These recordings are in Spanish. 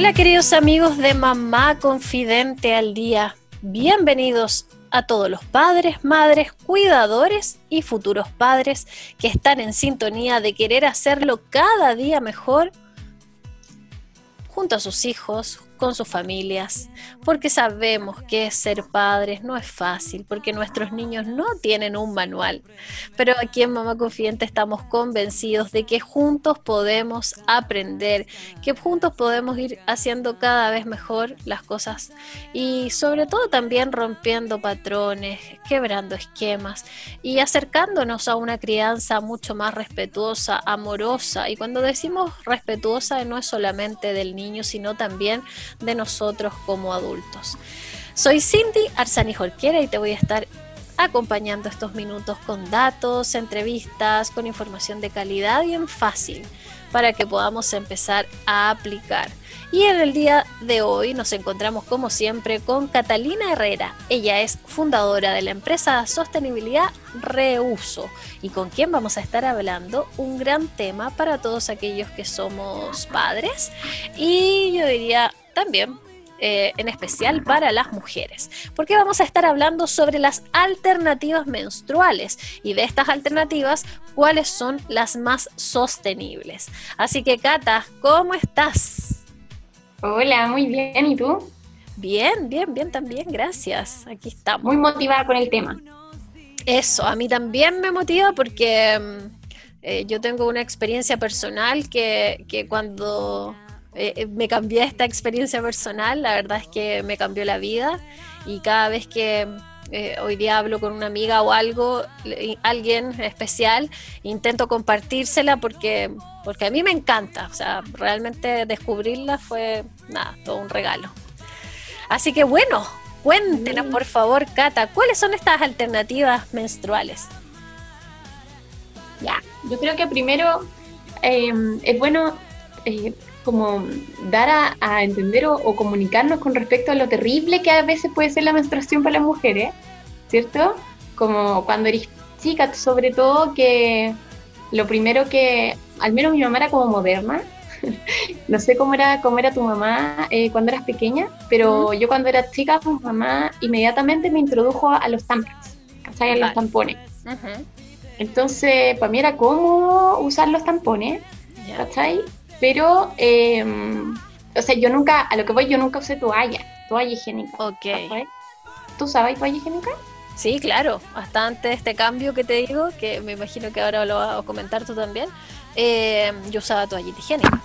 Hola queridos amigos de Mamá Confidente al Día. Bienvenidos a todos los padres, madres, cuidadores y futuros padres que están en sintonía de querer hacerlo cada día mejor junto a sus hijos, con sus familias, porque sabemos que ser padres no es fácil, porque nuestros niños no tienen un manual. Pero aquí en Mamá Confidente estamos convencidos de que juntos podemos aprender, que juntos podemos ir haciendo cada vez mejor las cosas y sobre todo también rompiendo patrones, quebrando esquemas y acercándonos a una crianza mucho más respetuosa, amorosa. Y cuando decimos respetuosa no es solamente del niño, sino también de nosotros como adultos. Soy Cindy Arzani Jorquera y te voy a estar acompañando estos minutos con datos, entrevistas, con información de calidad y en fácil para que podamos empezar a aplicar. Y en el día de hoy nos encontramos como siempre con Catalina Herrera. Ella es fundadora de la empresa sostenibilidad Reuso y con quien vamos a estar hablando un gran tema para todos aquellos que somos padres y yo diría también eh, en especial para las mujeres, porque vamos a estar hablando sobre las alternativas menstruales y de estas alternativas, cuáles son las más sostenibles. Así que, Cata, ¿cómo estás? Hola, muy bien, ¿y tú? Bien, bien, bien también, gracias. Aquí estamos. Muy motivada con el tema. Eso, a mí también me motiva porque mm, eh, yo tengo una experiencia personal que, que cuando eh, eh, me cambié esta experiencia personal, la verdad es que me cambió la vida y cada vez que eh, hoy día hablo con una amiga o algo, alguien especial, intento compartírsela porque, porque a mí me encanta, o sea, realmente descubrirla fue, nada, todo un regalo. Así que bueno, cuéntenos por favor, Cata, ¿cuáles son estas alternativas menstruales? Ya, yo creo que primero es bueno como dar a, entender o, comunicarnos con respecto a lo terrible que a veces puede ser la menstruación para las mujeres, ¿cierto? Como cuando eres chica, sobre todo, que lo primero que, al menos mi mamá era como moderna, no sé cómo era, cómo era tu mamá eh, cuando eras pequeña, pero yo cuando era chica, mi mamá inmediatamente me introdujo a, los tampons, ¿cachai? A los tampones. Entonces, para mí era cómo usar los tampones, ¿cachai? Pero, em, o sea, yo nunca, a lo que voy, yo nunca usé toalla, toalla higiénica. Ok. ¿Tú sabes toalla higiénica? Sí, claro, hasta antes de este cambio que te digo, que me imagino que ahora lo vas a comentar tú también, em, yo usaba toallita higiénica.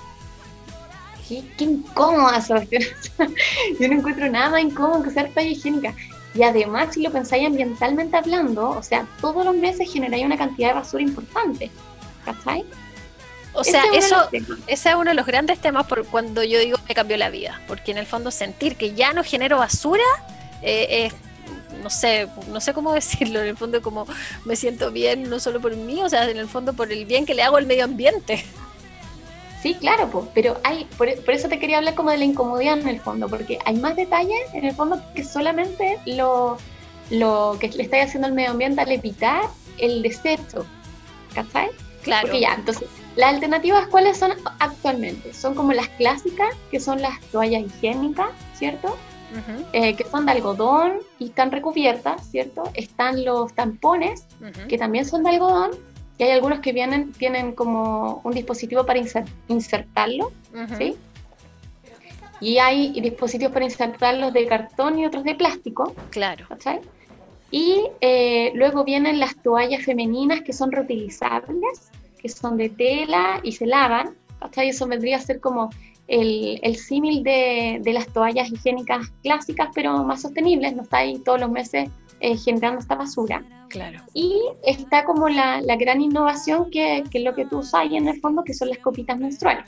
¿Qué, qué incómoda, yo no encuentro nada más incómodo que usar toalla higiénica. Y además, si lo pensáis ambientalmente hablando, o sea, todos los meses generáis una cantidad de basura importante. ¿Cachai? O sea, eso, ese es uno de los grandes temas por cuando yo digo me cambió la vida, porque en el fondo sentir que ya no genero basura eh, es no sé, no sé cómo decirlo, en el fondo como me siento bien no solo por mí, o sea, en el fondo por el bien que le hago al medio ambiente. Sí, claro, pues, pero hay, por, eso te quería hablar como de la incomodidad en el fondo, porque hay más detalles en el fondo que solamente lo, lo que le estáis haciendo al medio ambiente al evitar el desecho, ¿cachai? Claro. Porque ya, entonces, las alternativas, ¿cuáles son actualmente? Son como las clásicas, que son las toallas higiénicas, ¿cierto? Eh, que son de algodón y están recubiertas, ¿cierto? Están los tampones, que también son de algodón, y hay algunos que vienen, tienen como un dispositivo para insertarlo, ¿sí? Y hay dispositivos para insertarlos de cartón y otros de plástico. Claro. ¿cachai? Y eh, luego vienen las toallas femeninas que son reutilizables, que son de tela y se lavan, ¿cachai? Eso vendría a ser como el, el símil de, de, las toallas higiénicas clásicas, pero más sostenibles, no está ahí todos los meses eh, generando esta basura. Claro. Y está como la, la gran innovación que, que, es lo que tú usas ahí en el fondo, que son las copitas menstruales,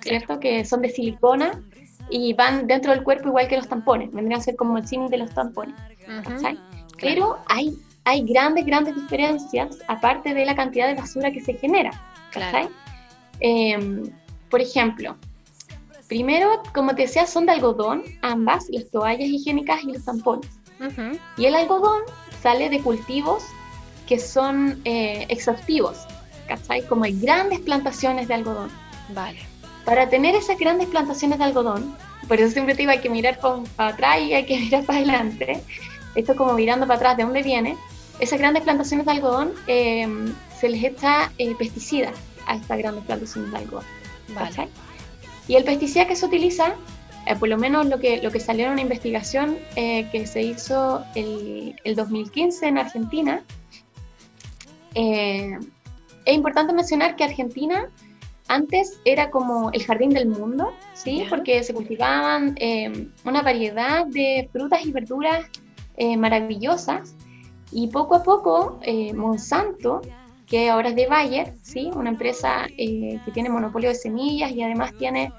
¿cierto? Que son de silicona y van dentro del cuerpo igual que los tampones, vendrían a ser como el símil de los tampones. Pero hay, hay grandes, grandes diferencias aparte de la cantidad de basura que se genera. Em, por ejemplo, primero, como te decía, son de algodón, ambas, las toallas higiénicas y los tampones. Y el algodón sale de cultivos que son eh, exhaustivos, ¿cachai? Como hay grandes plantaciones de algodón. Vale. Para tener esas grandes plantaciones de algodón, por eso siempre te digo, hay que mirar para atrás y hay que mirar para adelante. Esto como mirando para atrás de dónde viene. Esas grandes plantaciones de algodón em, se les echa eh, pesticida a estas grandes plantaciones de algodón. Vale. Y el pesticida que se utiliza, eh, por lo menos lo que, lo que salió en una investigación eh, que se hizo el, el 2015 en Argentina, es importante mencionar que Argentina antes era como el jardín del mundo, ¿sí? Porque se cultivaban eh, una variedad de frutas y verduras eh, maravillosas y poco a poco eh, Monsanto, que ahora es de Bayer, ¿sí? Una empresa que tiene monopolio de semillas y además tiene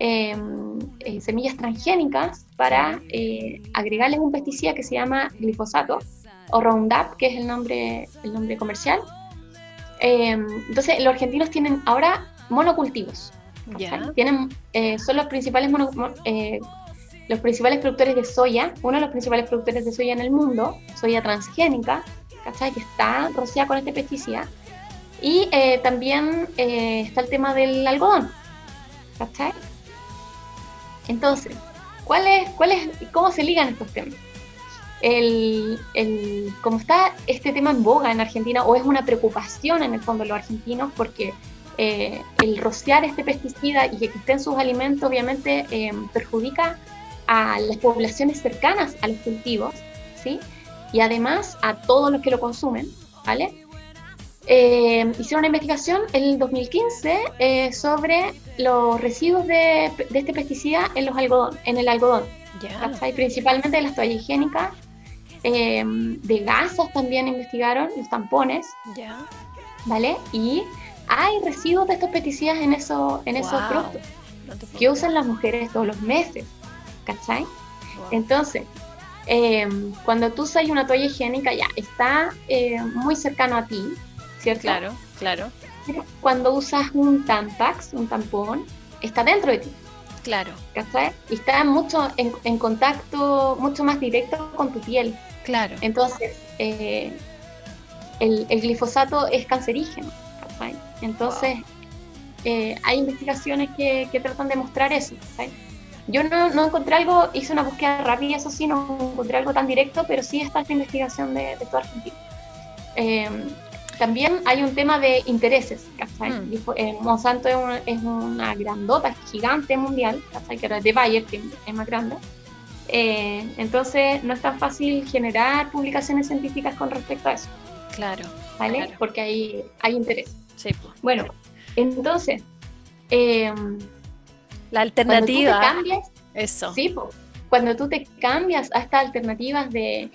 em, semillas transgénicas para agregarles un pesticida que se llama glifosato o Roundup, que es el nombre, el nombre comercial. Em, entonces, los argentinos tienen ahora monocultivos. Tienen, eh, son los principales, eh, los principales productores de soya, uno de los principales productores de soya en el mundo, soya transgénica, ¿cachai? que está rociada con este pesticida. Y eh, también está el tema del algodón. ¿cachai? Entonces, ¿cuál es, cuál es, ¿cómo se ligan estos temas? El, el, como está este tema en boga en Argentina, o es una preocupación en el fondo de los argentinos, porque eh, el rociar este pesticida y que esté en sus alimentos obviamente eh, perjudica a las poblaciones cercanas a los cultivos, ¿sí? Y además a todos los que lo consumen, ¿vale? Eh, hicieron una investigación en el 2015 sobre los residuos de, este pesticida en, los algodón, en el algodón, principalmente de las toallas higiénicas, de gasas también investigaron, los tampones, ¿vale? Y hay residuos de estos pesticidas en, eso, en esos productos que usan las mujeres todos los meses, ¿cachai? Entonces, em, cuando tú usas una toalla higiénica ya está eh, muy cercano a ti, ¿cierto? Claro, claro. Cuando usas un Tampax, un tampón, está dentro de ti. Claro. ¿Cachai? Y está mucho en, contacto, mucho más directo con tu piel. Claro. Entonces, eh, el, el, glifosato es cancerígeno. Entonces, eh, hay investigaciones que, tratan de mostrar eso. Yo no, encontré algo, hice una búsqueda rápida, eso sí, no encontré algo tan directo, pero sí está esta investigación de, de toda Argentina. Eh, también hay un tema de intereses. Mm. Eh, Monsanto es, una grandota, gigante mundial, que era de Bayer, que es más grande. entonces no es tan fácil generar publicaciones científicas con respecto a eso. Claro. ¿Vale? Porque hay, hay interés. Sí, Bueno, entonces, em, la alternativa. Cuando tú te cambias, eso. Sí, cuando tú te cambias a estas alternativas de,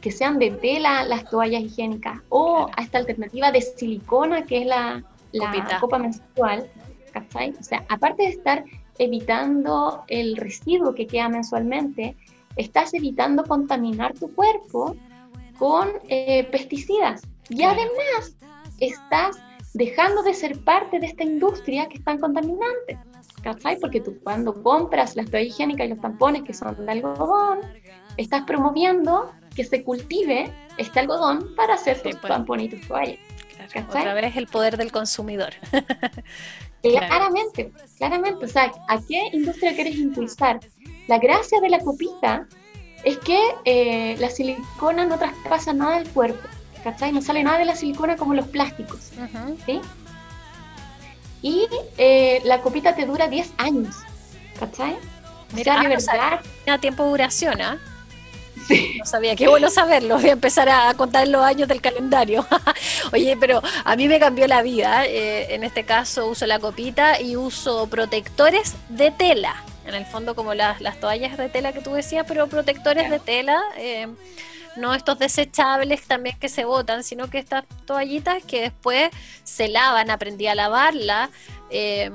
que sean de tela las toallas higiénicas o a esta alternativa de silicona que es la, la copa menstrual, ¿cachai? O sea, aparte de estar evitando el residuo que queda mensualmente, estás evitando contaminar tu cuerpo con eh, pesticidas. Y además estás dejando de ser parte de esta industria que es tan contaminante. ¿Cachai? Porque tú cuando compras las toallas higiénicas y los tampones que son de algodón, estás promoviendo que se cultive este algodón para hacer tus pues. tampones y tus toallas. otra vez el poder del consumidor. claramente, claramente. O sea, ¿a qué industria quieres impulsar? La gracia de la copita es que eh, la silicona no traspasa nada del cuerpo. ¿cachai? No sale nada de la silicona como los plásticos, ¿sí? Y eh, la copita te dura 10 años, ¿cachai? Mira, de verdad... Tiene tiempo de duración, ¿ah? Sí. No sabía, qué bueno saberlo. Voy a empezar a contar los años del calendario. Oye, pero a mí me cambió la vida. Eh, en este caso uso la copita y uso protectores de tela. En el fondo como las, las toallas de tela que tú decías, pero protectores de tela. Eh, no estos desechables también que se botan, sino que estas toallitas que después se lavan, aprendí a lavarla. Eh,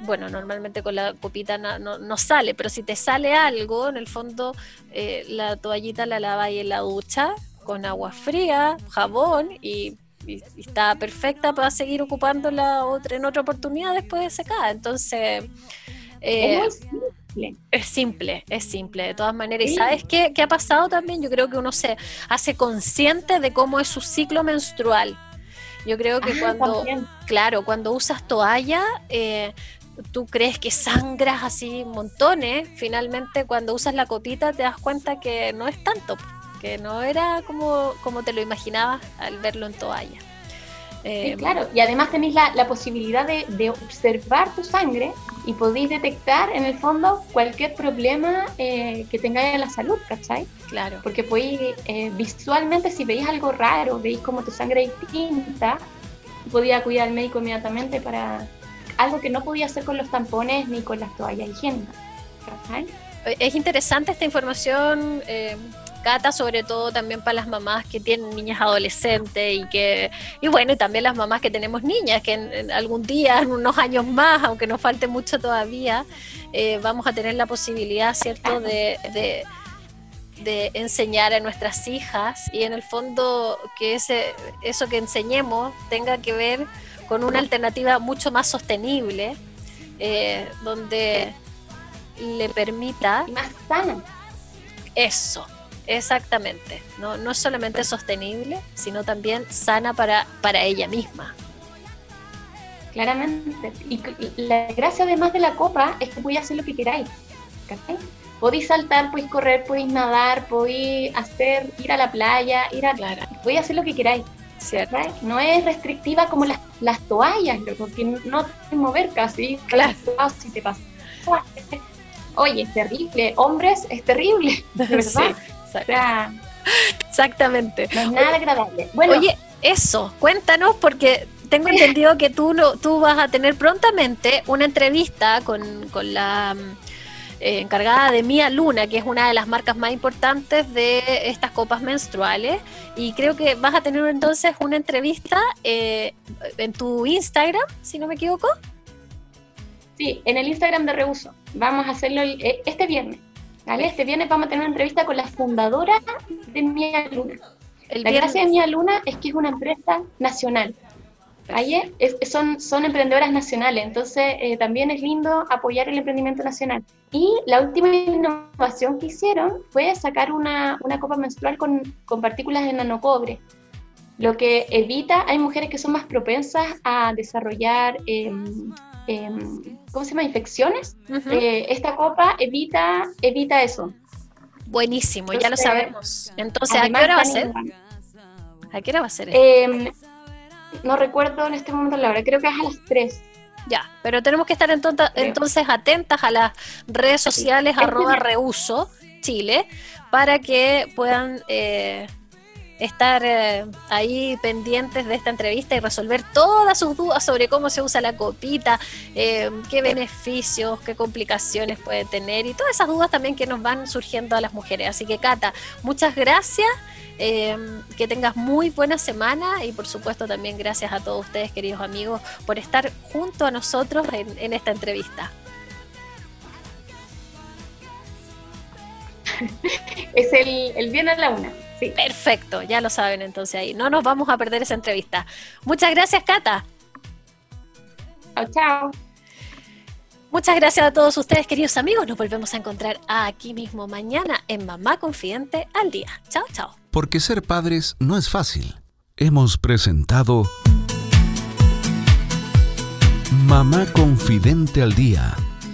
bueno, normalmente con la copita no, sale, pero si te sale algo, en el fondo eh, la toallita la lava ahí en la ducha con agua fría, jabón y, está perfecta para seguir ocupándola otra, en otra oportunidad después de secar. Entonces, eh, es simple, es simple, de todas maneras. ¿Y sabes qué, qué, ha pasado también? Yo creo que uno se hace consciente de cómo es su ciclo menstrual. Yo creo que ah, cuando, claro, cuando usas toalla, eh, tú crees que sangras así montones, finalmente cuando usas la copita te das cuenta que no es tanto, que no era como, como te lo imaginabas al verlo en toalla. Eh, claro, y además tenéis la, posibilidad de, observar tu sangre y podéis detectar en el fondo cualquier problema eh, que tengáis en la salud, ¿cachai? Claro. Porque podéis eh, visualmente, si veis algo raro, veis como tu sangre es distinta, podía acudir al médico inmediatamente para, algo que no podía hacer con los tampones ni con las toallas higiénicas. Es interesante esta información, eh, Cata, sobre todo también para las mamás que tienen niñas adolescentes y que, y bueno, y también las mamás que tenemos niñas, que en, algún día, en unos años más, aunque nos falte mucho todavía, eh, vamos a tener la posibilidad, ¿cierto?, de, de de enseñar a nuestras hijas y en el fondo que ese, eso que enseñemos tenga que ver con una alternativa mucho más sostenible, eh, donde le permita... más sana. Eso, exactamente. No, no es solamente sostenible, sino también sana para, para ella misma. Claramente. Y, la gracia además de la copa es que podéis hacer lo que queráis. Podéis saltar, podéis correr, podéis nadar, podéis hacer, ir a la playa, ir a... Claro. Podéis hacer lo que queráis. No es restrictiva como las, las toallas, porque no te mover casi. Claro. Si te pasa. Oye, es terrible. Hombres, es terrible. ¿Verdad? Exactamente. No es nada agradable. Bueno, Oye, eso, cuéntanos porque tengo entendido que tú, no, tú vas a tener prontamente una entrevista con, con la eh, encargada de Mía Luna, que es una de las marcas más importantes de estas copas menstruales. Y creo que vas a tener entonces una entrevista eh, en tu Instagram, si no me equivoco. Sí, en el Instagram de Reuso. Vamos a hacerlo eh, este viernes. ¿Vale? Este viernes vamos a tener una entrevista con la fundadora de Mía Luna. la gracia de Mía Luna es que es una empresa nacional. Ahí son, son emprendedoras nacionales, entonces eh, también es lindo apoyar el emprendimiento nacional. Y la última innovación que hicieron fue sacar una, una copa menstrual con, con, partículas de nanocobre, lo que evita, hay mujeres que son más propensas a desarrollar, em, em, ¿cómo se llama?, infecciones. Eh, esta copa evita, evita eso. Buenísimo, ya lo sabemos. Entonces, ¿a qué hora va a ser? ¿A qué hora va a ser? Eh, no recuerdo en este momento la hora, creo que es a las 3. Ya, pero tenemos que estar entonces atentas a las redes sociales arroba reuso Chile para que puedan eh, estar eh, ahí pendientes de esta entrevista y resolver todas sus dudas sobre cómo se usa la copita, eh, qué beneficios, qué complicaciones puede tener y todas esas dudas también que nos van surgiendo a las mujeres. Así que Cata, muchas gracias. Em, que tengas muy buena semana y por supuesto también gracias a todos ustedes, queridos amigos, por estar junto a nosotros en, esta entrevista. es el, el viernes a la una. Sí. Perfecto, ya lo saben entonces ahí. No nos vamos a perder esa entrevista. Muchas gracias, Cata. Chao, chao. Muchas gracias a todos ustedes, queridos amigos. Nos volvemos a encontrar aquí mismo mañana en Mamá Confidente al Día. Chao, chao. Porque ser padres no es fácil. Hemos presentado Mamá Confidente al Día.